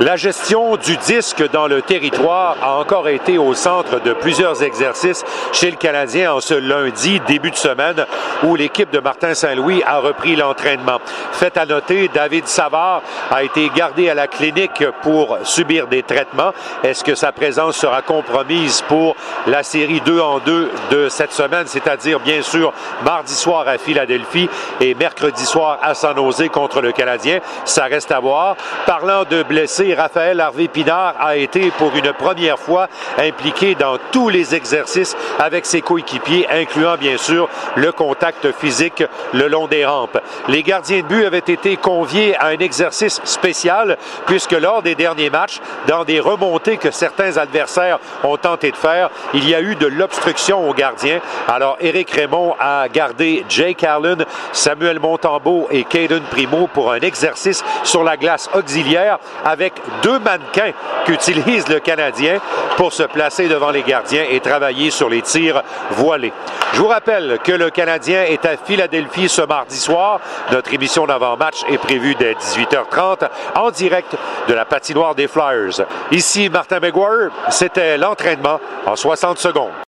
La gestion du disque dans le territoire a encore été au centre de plusieurs exercices chez le Canadien en ce lundi, début de semaine, où l'équipe de Martin Saint-Louis a repris l'entraînement. Fait à noter, David Savard a été gardé à la clinique pour subir des traitements. Est-ce que sa présence sera compromise pour la série 2 en 2 de cette semaine, c'est-à-dire bien sûr mardi soir à Philadelphie et mercredi soir à San Jose contre le Canadien? Ça reste à voir. Parlant de blessés, Raphaël Harvey Pinard a été pour une première fois impliqué dans tous les exercices avec ses coéquipiers, incluant bien sûr le contact physique le long des rampes. Les gardiens de but avaient été conviés à un exercice spécial puisque lors des derniers matchs, dans des remontées que certains adversaires ont tenté de faire, il y a eu de l'obstruction aux gardiens. Alors Éric Raymond a gardé Jake Allen, Samuel Montembeau et Caden Primo pour un exercice sur la glace auxiliaire avec deux mannequins qu'utilise le Canadien pour se placer devant les gardiens et travailler sur les tirs voilés. Je vous rappelle que le Canadien est à Philadelphie ce mardi soir. Notre émission d'avant-match est prévue dès 18h30 en direct de la patinoire des Flyers. Ici Martin McGuire, c'était l'entraînement en 60 secondes.